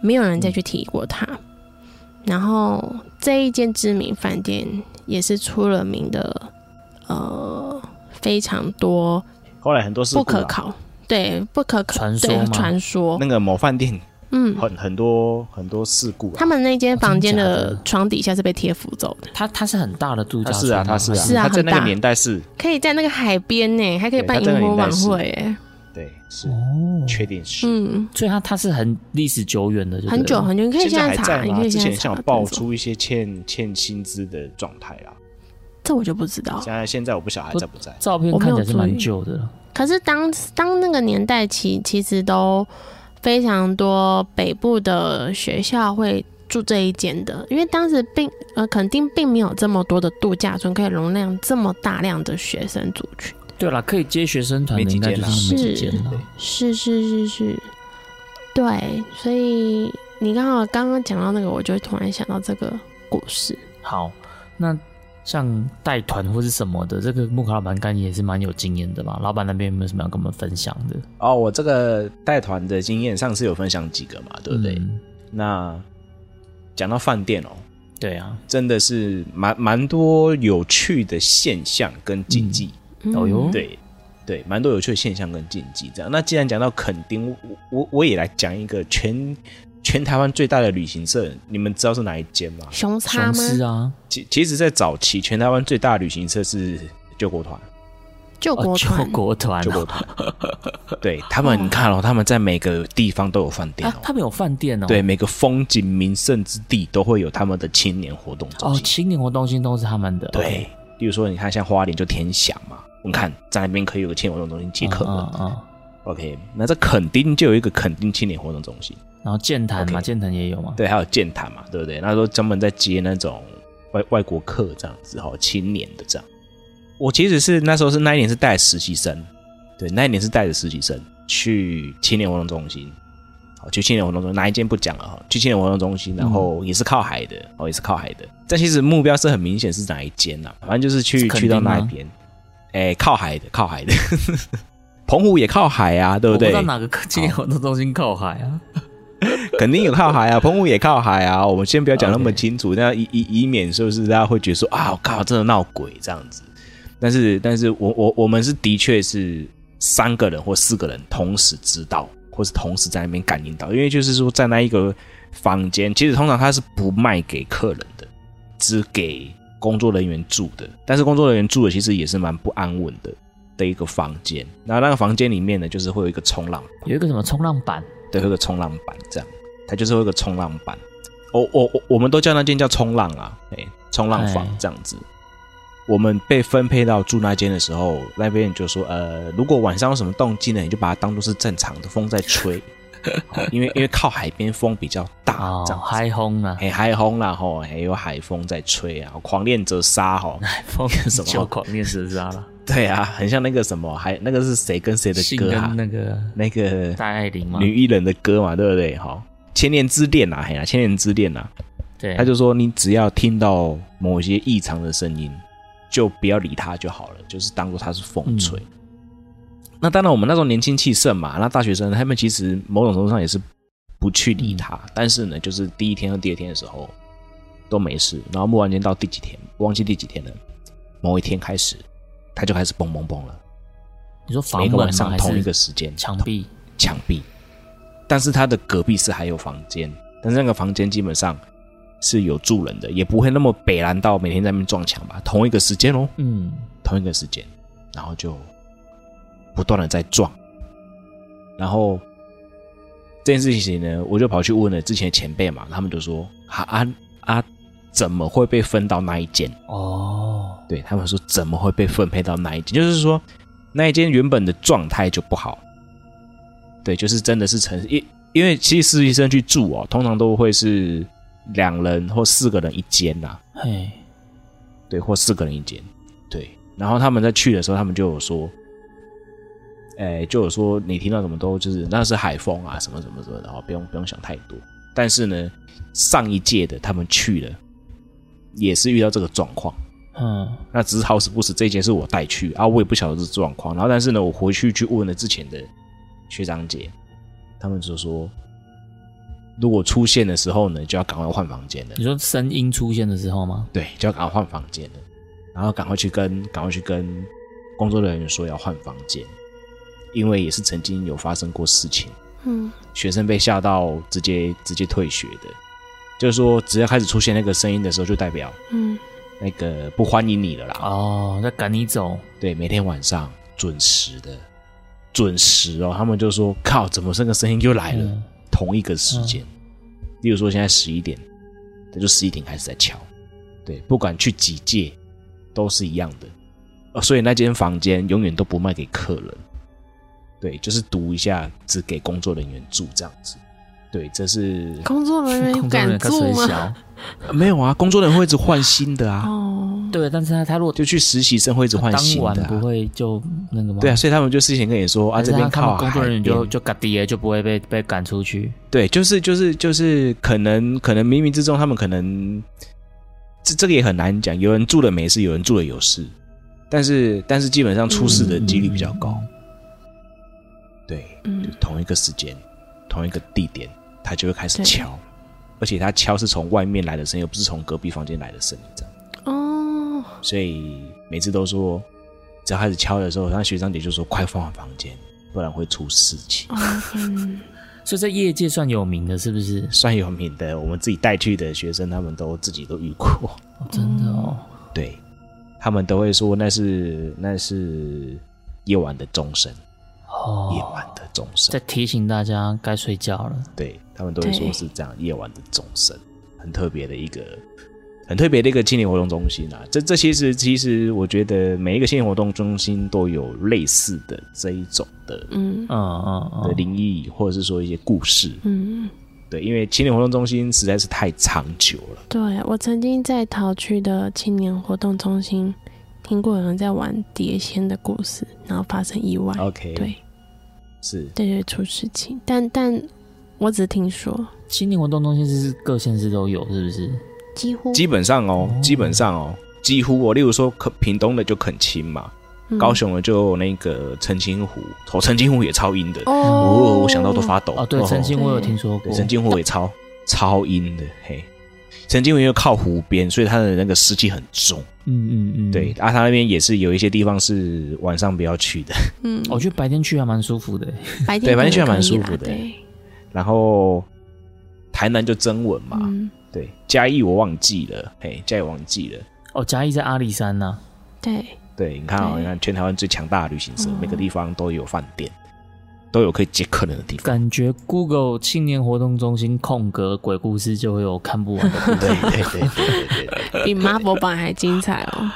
没有人再去提过它。然后这一间知名饭店也是出了名的，呃，非常多后来很多事故啊不可考，对不可考对传说传说，那个某饭店嗯，很很多很多事故、啊。他们那间房间的的？床底下是被贴符咒的，它它是很大的度假村是啊，它是啊，是啊他在那个很大年代是，可以在那个海边呢，还可以办它这个年代萤火晚会，哎，对，是。哦，确定是。嗯，所以它它是很历史久远的，很久很久，你可以现在还查，在吗？你可以现在之前像爆出一些欠欠薪资的状态啊，这我就不知道。现在现在我不晓得还在不在。照片我看起来是蛮注意。旧的了。可是当当那个年代其其实都非常多北部的学校会住这一间的，因为当时并呃肯定并没有这么多的度假村可以容量这么大量的学生族群。对了，可以接学生团的应该就是那么几间了。是是是是，对，所以你刚好刚刚讲到那个，我就突然想到这个故事。好，那像带团或是什么的，这个木卡老板干也是蛮有经验的嘛。老板那边有没有什么要跟我们分享的？哦，我这个带团的经验，上次有分享几个嘛，对不对？嗯那讲到饭店哦，对啊，真的是蛮蛮多有趣的现象跟禁忌，嗯哦哟对对，蛮多有趣的现象跟禁忌这样。那既然讲到垦丁，我我我也来讲一个全全台湾最大的旅行社，你们知道是哪一间吗？熊叉雄狮吗？啊，其其实，在早期，全台湾最大的旅行社是救国团，救哦救国团，国团救国团。对他们，你看哦，他们在每个地方都有饭店哦，，啊他们有饭店哦。对，每个风景名胜之地都会有他们的青年活动中哦，心。青年活动中心都是他们的。对，比如说，你看像花莲就天祥嘛，你看在那边可以有个青年活动中心接客人。嗯嗯。OK，那这垦丁就有一个垦丁青年活动中心，然后健谈嘛健谈也有嘛。对，还有健谈嘛，对不对？那时候专门在接那种外外国客这样子哈，青年的这样。我其实是那时候是那一年是带实习生，对，那一年是带着实习生去青年活动中心，好，去青年活动中心哪一间不讲了哈，去青年活动中心，然后也是靠海的，哦，也是靠海的。但其实目标是很明显是哪一间呐、反正就是去是去到那一边，哎，靠海的，靠海的。澎湖也靠海啊，对不对？我不知道哪个青年活动中心靠海啊？肯定有靠海啊，澎湖也靠海啊。我们先不要讲那么清楚，那以以以免是不是大家会觉得说啊，我靠，真的闹鬼这样子。但是，但是我我我们是的确是三个人或四个人同时知道，或是同时在那边感应到，因为就是说在那一个房间，其实通常它是不卖给客人的，只给工作人员住的。但是工作人员住的其实也是蛮不安稳的的一个房间。然后那个房间里面呢，就是会有一个冲浪有一个什么冲浪板？对，会有个冲浪板这样，它就是会有个冲浪板。我我我我们都叫那间叫冲浪啊，哎，冲浪房哎这样子。我们被分配到住那间的时候，那边就说，呃，如果晚上有什么动静呢，你就把它当做是正常的风在吹，好因为因为靠海边风比较大，哦这样，子。嗨轰啊，嘿，海风啦吼，还有海风在吹啊，狂恋者沙吼，海风 什么就狂练蛇杀了，对啊，很像那个什么，还那个是谁跟谁的歌啊？那个那个戴爱玲嘛，女艺人的歌嘛，对不对？哈，千年之恋啊，嘿呀，千年之恋啊，对，他就说你只要听到某些异常的声音，就不要理他就好了，就是当做他是风吹。嗯那当然，我们那时候年轻气盛嘛，那大学生他们其实某种程度上也是不去理他，嗯但是呢，就是第一天和第二天的时候都没事，然后木完间到第几天，忘记第几天了，某一天开始，他就开始嘣嘣嘣了，你说房每个晚门吗？还上同一个是时间，墙壁？墙壁，但是他的隔壁是还有房间，但是那个房间基本上是有住人的，也不会那么北蓝到每天在那边撞墙吧。同一个时间哦，嗯，同一个时间，然后就不断的在撞，然后这件事情呢，我就跑去问了之前的前辈嘛，他们就说啊啊啊，怎么会被分到那一间？哦，对他们说怎么会被分配到那一间？就是说那一间原本的状态就不好，对，就是真的是城因因为其实实习生去住哦，通常都会是两人或四个人一间呐、嘿，对，或四个人一间，对。然后他们在去的时候，他们就有说，哎，就有说你听到什么都就是那是海风啊，什么什么什么的，然后不用不用想太多。但是呢，上一届的他们去了，也是遇到这个状况。嗯，那只是好死不死，这一间是我带去啊，我也不晓得这状况。然后，但是呢，我回去去问了之前的学长姐，他们就说，如果出现的时候呢，就要赶快换房间了你。说声音出现的时候吗？对，就要赶快换房间了，然后赶快去跟赶快去跟工作人员说要换房间，因为也是曾经有发生过事情。嗯学生被吓到直接直接退学的。就是说，只要开始出现那个声音的时候，就代表嗯，那个不欢迎你了啦。哦，在赶你走，对，每天晚上准时的，准时哦。他们就说：“靠，怎么这个声音又来了？”嗯同一个时间，例如说现在十一点，那就十一点开始在敲。对，不管去几届，都是一样的。呃，所以那间房间永远都不卖给客人。对，就是读一下，只给工作人员住这样子。对，这是工作人员有工作人敢员看水住吗？没有啊，工作人员会一直换新的啊，哦，对，但是他他如果就去实习生会一直换新的、晚不啊。会就那个吗？对啊，所以他们就事前跟你说啊，这边靠工作人员就就嘎爹就不会被被赶出去。对，就是就是就是，可能可能冥冥之中，他们可能这这个也很难讲。有人住了没事，有人住了有事，但是但是基本上出事的几率比较高。对，嗯就同一个时间，同一个地点，他就会开始敲，而且他敲是从外面来的声音，而不是从隔壁房间来的声音，这样。哦，所以每次都说，只要开始敲的时候，那学长姐就说快放房间，不然会出事情。哦，嗯，所以在业界算有名的，是不是？算有名的，我们自己带去的学生，他们都自己都遇过。哦真的哦，对，他们都会说那是那是夜晚的钟声，哦，夜晚的钟声在。提醒大家该睡觉了。对他们都会说是这样，夜晚的钟声，很特别的一个，很特别的一个青年活动中心啊。这这些是其实我觉得每一个青年活动中心都有类似的这一种的嗯嗯嗯的嗯，灵异，或者是说一些故事。嗯，对，因为青年活动中心实在是太长久了。对我曾经在桃区的青年活动中心听过有人在玩碟仙的故事，然后发生意外，OK，对，是。对对，出事情，但但我只听说，青年活动中心是各县市都有，是不是？几乎。基本上哦，基本上哦，几乎哦，例如说垦屏东的就垦青嘛，嗯。高雄的就那个澄清湖，哦，澄清湖也超阴的，哦。哦，我想到都发抖。哦，对，澄清我有对。听说过，。澄清湖也超超阴的，嘿。澄清湖因为靠湖边，所以它的那个湿气很重。嗯嗯嗯，对，。啊，它那边也是有一些地方是晚上不要去的。嗯，我觉得白天去还蛮舒服的。白天对白天去还蛮舒服的对，然后台南就增文嘛，嗯，对，嘉义我忘记了，嘿，嘉义忘记了。哦，嘉义在阿里山呐。对，对，你看哦，你看全台湾最强大的旅行社，嗯每个地方都有饭店，都有可以接客人的地方。感觉 Google 青年活动中心空格鬼故事就会有看不完的故对事。对对对对对，比 Marvel 版还精彩哦。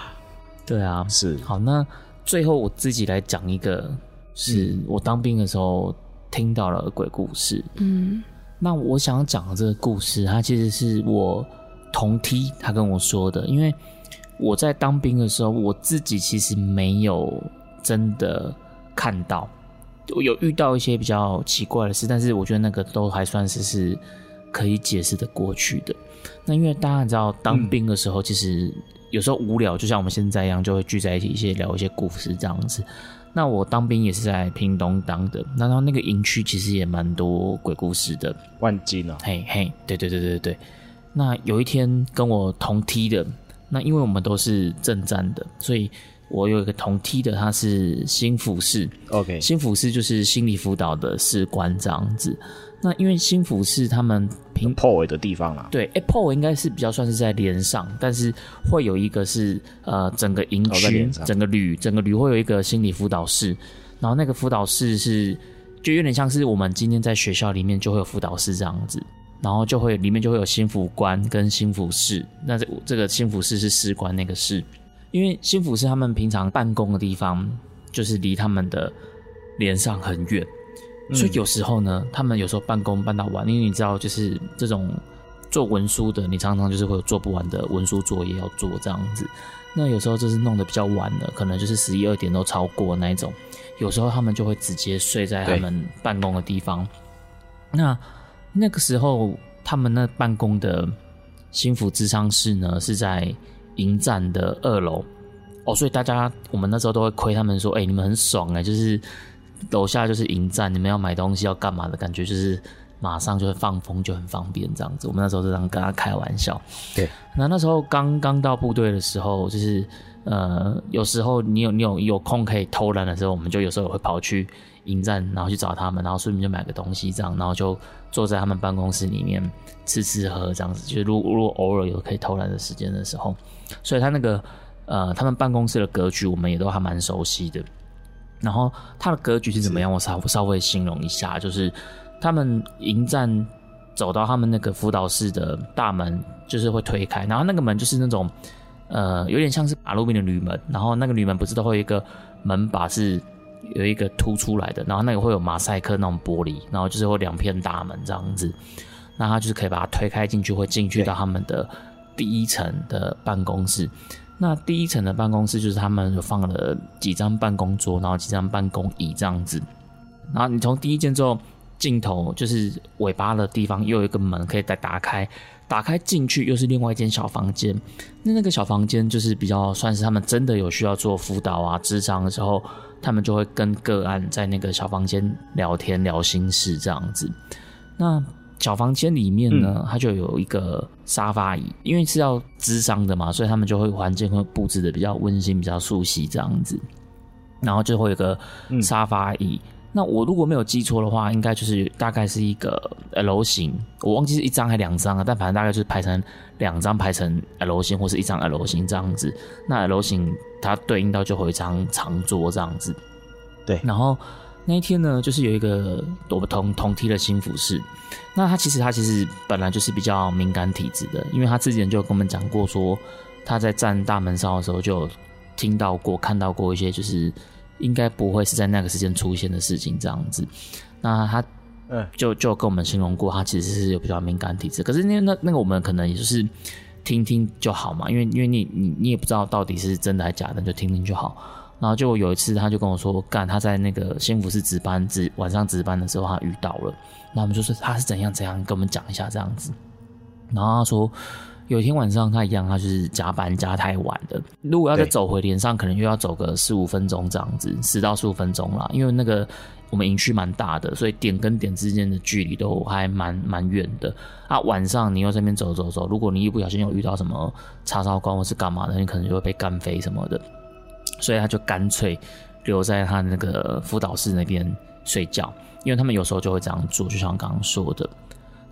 对啊，是好，那最后我自己来讲一个，是我当兵的时候听到了鬼故事。嗯那我想要讲的这个故事，它其实是我同梯他跟我说的，因为我在当兵的时候，我自己其实没有真的看到，我有遇到一些比较奇怪的事，但是我觉得那个都还算是是可以解释的过去的。那因为大家知道，当兵的时候其实有时候无聊，就像我们现在一样，就会聚在一起一些聊一些故事这样子。那我当兵也是在屏东当的，那然后那个营区其实也蛮多鬼故事的，万金啊，嘿嘿，对对对对对。那有一天跟我同梯的，那因为我们都是正站的，所以我有一个同梯的，他是新辅士，OK，新辅士就是心理辅导的士官这样子。那因为新辅士他们平破尾的地方啦，对 Apple 应该是比较算是在连上，但是会有一个是呃整个营区、整个旅、整个旅会有一个心理辅导室，然后那个辅导室是就有点像是我们今天在学校里面就会有辅导室这样子，然后就会里面就会有心辅官跟心辅室，那这这个心辅室是士官那个室，因为心府是他们平常办公的地方就是离他们的连上很远。所以有时候呢，他们有时候办公办到晚，因为你知道，就是这种做文书的，你常常就是会有做不完的文书作业要做这样子。那有时候就是弄得比较晚了，可能就是十一二点都超过那一种。有时候他们就会直接睡在他们办公的地方。那那个时候，他们那办公的心腹智商室呢，是在营站的二楼。哦，所以大家我们那时候都会亏他们说，哎、你们很爽哎、就是楼下就是营站，你们要买东西要干嘛的感觉，就是马上就会放风，就很方便这样子。我们那时候是这样跟他开玩笑。对，那那时候刚刚到部队的时候，就是呃，有时候你有你有有空可以偷懒的时候，我们就有时候也会跑去营站，然后去找他们，然后顺便就买个东西这样，然后就坐在他们办公室里面吃吃喝喝这样子。就是如如果偶尔有可以偷懒的时间的时候，所以他那个呃他们办公室的格局我们也都还蛮熟悉的。然后他的格局是怎么样？我稍稍微形容一下，就是他们迎战走到他们那个辅导室的大门，就是会推开，然后那个门就是那种呃有点像是马路边的铝门，然后那个铝门不是都会有一个门把是有一个凸出来的，然后那个会有马赛克那种玻璃，然后就是会两片大门这样子，那他就是可以把它推开进去，会进去到他们的第一层的办公室。那第一层的办公室就是他们有放了几张办公桌，然后几张办公椅这样子。然后你从第一间之后，镜头就是尾巴的地方，又有一个门可以再打开，打开进去又是另外一间小房间。那那个小房间就是比较算是他们真的有需要做辅导啊、智商的时候，他们就会跟个案在那个小房间聊天、聊心事这样子。那小房间里面呢，它就有一个沙发椅，因为是要支商的嘛，所以他们就会环境会布置的比较温馨、比较熟悉这样子。然后就会有个沙发椅。那我如果没有记错的话，应该就是大概是一个 L 型，我忘记是一张还两张了，但反正大概就是排成两张，排成 L 型或是一张 L 型这样子。那 L 型它对应到就会一张长桌这样子。对，然后。那一天呢，就是有一个我们同同梯的新服饰，那他其实他其实本来就是比较敏感体质的，因为他之前就跟我们讲过，说他在站大门上的时候就听到过、看到过一些，就是应该不会是在那个时间出现的事情这样子。那他，就就跟我们形容过，他其实是有比较敏感体质。可是那那那个我们可能也就是听听就好嘛，因为因为你你你也不知道到底是真的还是假的，就听听就好。然后就有一次，他就跟我说：“干，他在那个幸福市值班值晚上值班的时候，他遇到了。那我们就说他是怎样怎样，跟我们讲一下这样子。然后他说，有一天晚上他一样，他就是加班加太晚的。如果要再走回连上，可能又要走个四五分钟这样子，十到十五分钟啦。因为那个我们营区蛮大的，所以点跟点之间的距离都还蛮蛮远的。啊，晚上你又这边走走走，如果你一不小心有遇到什么叉烧官或是干嘛的，你可能就会被干飞什么的。”所以他就干脆留在他那个辅导室那边睡觉，因为他们有时候就会这样做，就像刚刚说的。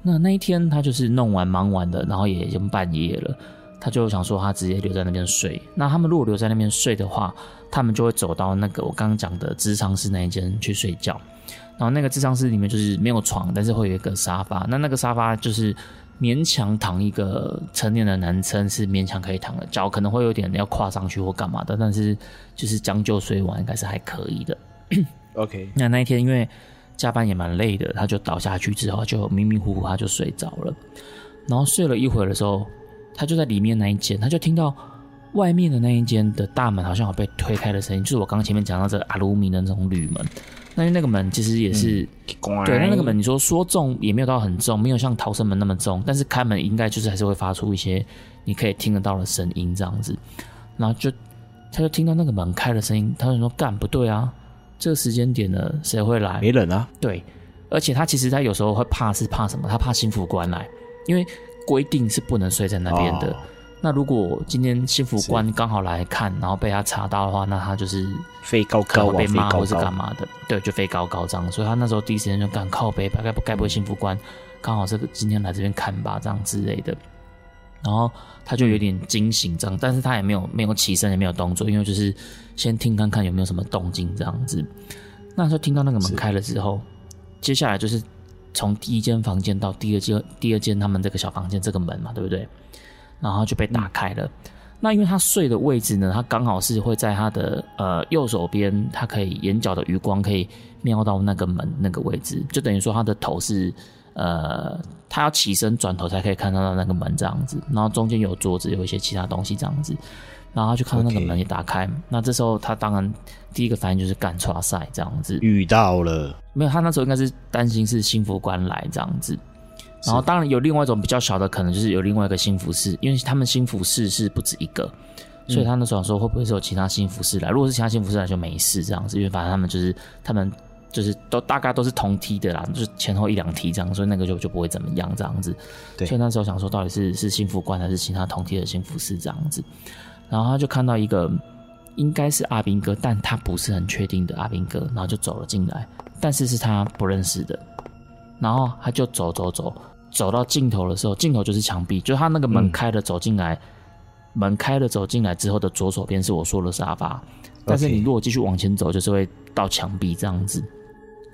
那那一天他就是弄完忙完的，然后也已经半夜了，他就想说他直接留在那边睡。那他们如果留在那边睡的话，他们就会走到那个我刚刚讲的智商室那一间去睡觉。然后那个智商室里面就是没有床，但是会有一个沙发。那那个沙发就是。勉强躺一个成年的男生是勉强可以躺的，脚可能会有点要跨上去或干嘛的，但是就是将就睡完应该是还可以的。OK，那那一天因为加班也蛮累的，他就倒下去之后就迷迷糊糊他就睡着了，然后睡了一会儿的时候，他就在里面那一间，他就听到外面的那一间的大门好像有被推开的声音，就是我刚刚前面讲到这个阿鲁米的那种铝门。那那个门其实也是，对，那那个门你说说重也没有到很重，没有像逃生门那么重，但是开门应该就是还是会发出一些你可以听得到的声音这样子，然后就他就听到那个门开的声音，他就说干不对啊，这个时间点呢谁会来？没人啊。对，而且他其实他有时候会怕是怕什么？他怕新副官来，因为规定是不能睡在那边的。那如果今天幸福官刚好来看，然后被他查到的话，那他就是飞高高被骂或是干嘛的，对，就飞高高这样。所以他那时候第一时间就赶靠背，该不该不会幸福官刚好这个今天来这边看吧，这样之类的。然后他就有点惊醒这样，但是他也没有没有起身，也没有动作，因为就是先听看看有没有什么动静这样子。那时候听到那个门开了之后，接下来就是从第一间房间到第二间第二间他们这个小房间这个门嘛，对不对？然后就被打开了。那因为他睡的位置呢，他刚好是会在他的呃右手边，他可以眼角的余光可以瞄到那个门那个位置，就等于说他的头是呃，他要起身转头才可以看到那个门这样子。然后中间有桌子，有一些其他东西这样子。然后他就看到那个门也打开。那这时候他当然第一个反应就是干出赛这样子。遇到了没有？他那时候应该是担心是幸福官来这样子。然后当然有另外一种比较小的可能，就是有另外一个新服饰，因为他们新服饰是不止一个，所以他那时候说会不会是有其他新服饰来？如果是其他新服饰来就没事这样子，因为反正他们就是他们就是都大概都是同梯的啦，就是前后一两梯这样，所以那个就就不会怎么样这样子。对，所以那时候想说到底是是新服官还是其他同梯的新服饰这样子，然后他就看到一个应该是阿兵哥，但他不是很确定的阿兵哥，然后就走了进来，但是是他不认识的，然后他就走走走，走到尽头的时候，尽头就是墙壁，就他那个门嗯。开了走进来，门开了走进来之后的左手边是我说的沙发，但是你如果继续往前走，就是会到墙壁这样子。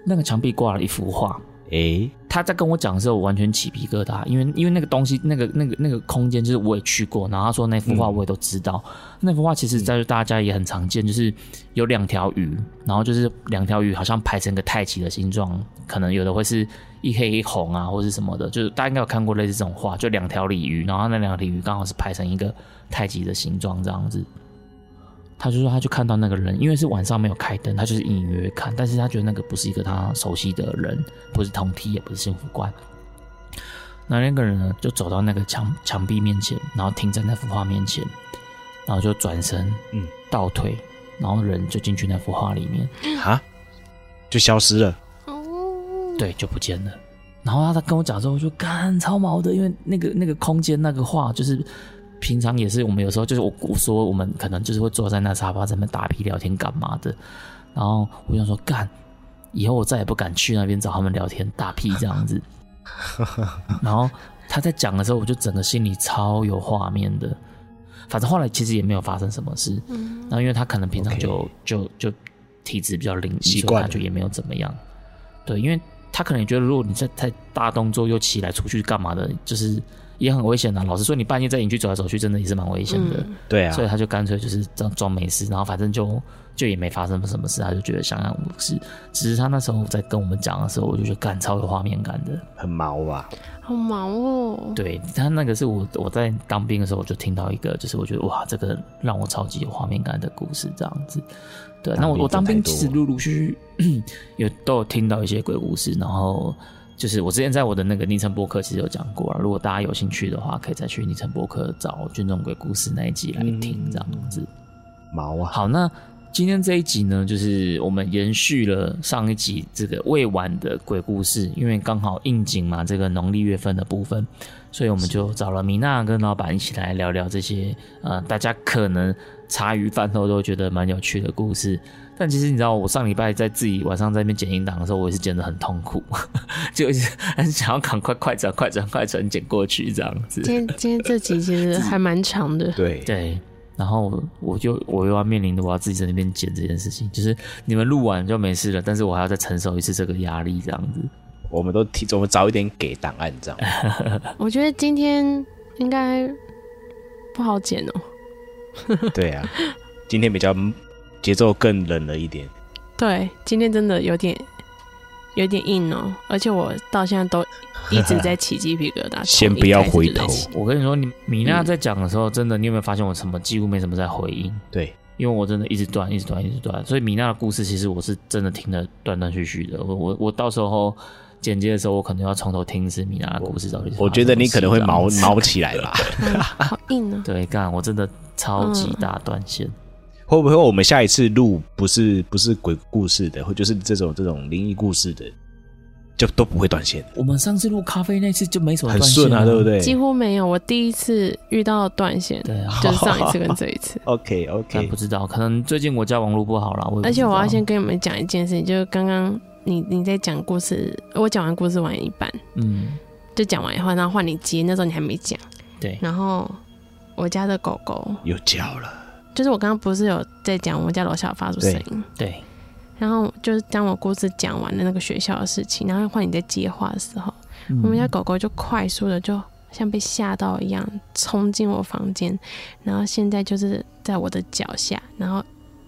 那个墙壁挂了一幅画，诶，他在跟我讲的时候，我完全起皮疙瘩，因为因为那个东西，那个那个那个空间，就是我也去过，然后他说那幅画我也都知道，那幅画其实在大家也很常见，就是有两条鱼，然后就是两条鱼好像排成个太极的形状，可能有的会是一黑一红啊，或是什么的，就是大家应该有看过类似这种画，就两条鲤鱼，然后那两条鲤鱼刚好是排成一个太极的形状这样子。他就说，他就看到那个人，因为是晚上没有开灯，他就是隐隐约约看，但是他觉得那个不是一个他熟悉的人，不是同梯，也不是幸福观。那那个人呢，就走到那个墙墙壁面前，然后停在那幅画面前，然后就转身，嗯，倒退，然后人就进去那幅画里面，哈，就消失了。哦，对，就不见了。然后他跟我讲之后，我就干超毛的，因为那个那个空间那个画，就是平常也是我们有时候就是我我说我们可能就是会坐在那沙发上面打屁聊天干嘛的，然后我就想说干，以后我再也不敢去那边找他们聊天打屁这样子。然后他在讲的时候，我就整个心里超有画面的。反正后来其实也没有发生什么事，嗯然后因为他可能平常就就就体质比较灵异，所以习惯就也没有怎么样。对，因为他可能也觉得，如果你在太大动作又起来出去干嘛的，就是也很危险的、老实说，你半夜在营区走来走去，真的也是蛮危险的。嗯对啊所，以他就干脆就是这样装没事，然后反正就就也没发生什么事，他就觉得相安无事。只是他那时候在跟我们讲的时候，我就觉得干超有画面感的。很毛吧？好毛哦。对他那个是我我在当兵的时候，我就听到一个，就是我觉得哇，这个让我超级有画面感的故事，这样子。对，那我我当兵其实陆陆续续 有都有听到一些鬼故事，然后就是我之前在我的那个昵称博客其实有讲过了，如果大家有兴趣的话，可以再去昵称博客找军中鬼故事那一集来听，这样子。毛啊！好，那今天这一集呢，就是我们延续了上一集这个未完的鬼故事，因为刚好应景嘛，这个农历月份的部分，所以我们就找了米娜跟老板一起来聊聊这些呃，大家可能茶余饭后都觉得蛮有趣的故事。但其实你知道，我上礼拜在自己晚上在那边剪音档的时候，我也是剪得很痛苦，就一直很想要赶快快转快转快转剪过去这样子。今天今天这集其实 还蛮长的，对，对，然后我就我又要面临的我要自己在那边剪这件事情，就是你们录完就没事了，但是我还要再承受一次这个压力，这样子。我们都提，我们早一点给档案，这样。我觉得今天应该不好剪哦。对啊，今天比较节奏更冷了一点。对，今天真的有点有点硬哦，而且我到现在都一直在起鸡皮疙瘩。先不要回头我跟你说，你米娜在讲的时候，真的，你有没有发现我什么几乎没什么在回应？对，因为我真的一直断，一直断，一直断，所以米娜的故事其实我是真的听得断断续续的。我我我到时候剪接的时候，我可能要从头听一次米娜的故事到底是。我觉得你可能会毛毛起来吧？嗯 好硬哦。对，干，我真的超级大断线。会不会我们下一次录不是不是鬼故事的，或就是这种这种灵异故事的，就都不会断线，我们上次录咖啡那次就没什么很断线顺啊，对不？对几乎没有，我第一次遇到断线，对啊，就是上一次跟这一次。OK 但 OK，不知道，可能最近我家网络不好了。我也不而且我要知道先跟你们讲一件事情，就是刚刚你你在讲故事，我讲完故事完一半，嗯，就讲完以后，然后换你接，那时候你还没讲。对，然后我家的狗狗，又叫了，就是我刚刚不是有在讲我们家楼下有发出声音，对，然后就是当我故事讲完了那个学校的事情，然后换你在接话的时候，嗯我们家狗狗就快速的就像被吓到一样冲进我房间，然后现在就是在我的脚下，然后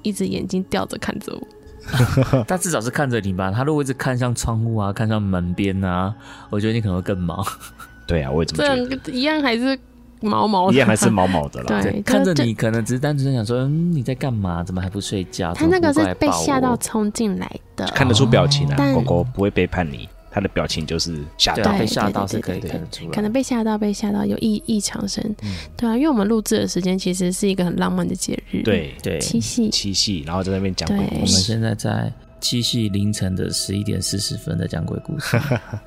一直眼睛吊着看着我。他至少是看着你吧。他如果一直看向窗户啊，看向门边啊，我觉得你可能会更忙。对啊，我也这么这觉得一样还是毛毛的，得，一样还是毛毛的啦。对，看着你可能只是单纯想说，嗯，你在干嘛？怎么还不睡觉？他那个是被吓到冲进来的，看得出表情啊，狗狗不会背叛你，它的表情就是吓到。被吓到是可以看得出来。可能被吓到，被吓到有异异常声，嗯。对啊，因为我们录制的时间其实是一个很浪漫的节日，，对对，七夕，七夕，然后在那边讲鬼故事。我们现在在七夕凌晨的十一点四十分在讲鬼故事，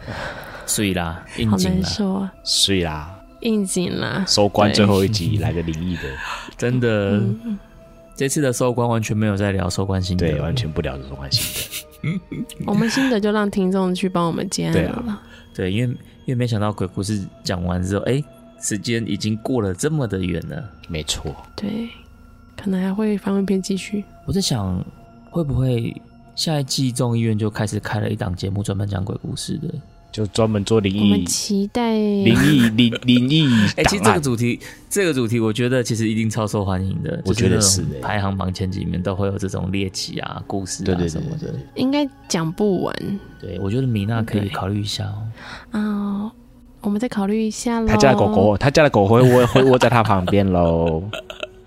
睡啦，应好难景啦，睡啦，应景啦，收官最后一集来个灵异的，真的。嗯，这次的收官完全没有在聊收官心得，对，完全不聊这种关系我们心得就让听众去帮我们接案了。对，因为因为没想到鬼故事讲完之后，哎，时间已经过了这么的远了。的，没错。对，可能还会番外篇继续。我在想，会不会下一季众议院就开始开了一档节目，专门讲鬼故事的？就专门做灵我们异、期待灵异、灵灵异 哎、其实这个。主题，这个主题，我觉得其实一定超受欢迎的。我觉得是排行榜前几名都会有这种猎奇啊、故事啊什么的。应该讲不完对，我觉得米娜可以考虑一下哦。啊、我们再考虑一下喽。他家的狗狗，他家的狗会窝会窝在他旁边喽。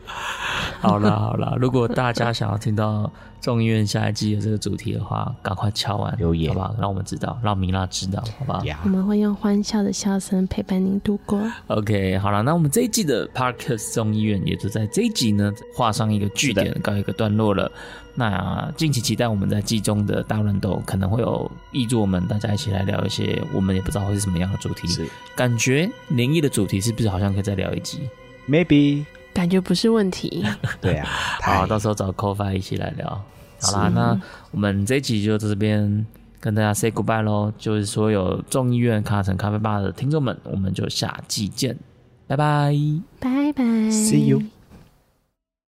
好了好了，如果大家想要听到众议院下一季的这个主题的话，赶快敲完留言好不好？让我们知道，让米拉知道，好不好？呀我，们会用欢笑的笑声陪伴您度过。OK，好了，那我们这一季的 Parkes 众议院也就在这一集呢画上一个句点，告一个段落了。那敬请期待我们在季中的大乱斗可能会有译作们，大家一起来聊一些我们也不知道会是什么样的主题。是感觉灵异的主题是不是好像可以再聊一集？maybe 感觉不是问题。对啊。好，到时候找 c o f i 一起来聊。好啦，那我们这一集就到这边跟大家 say goodbye 喽。就是所有众议院卡城咖啡吧的听众们，我们就下季见，拜拜。拜拜 See you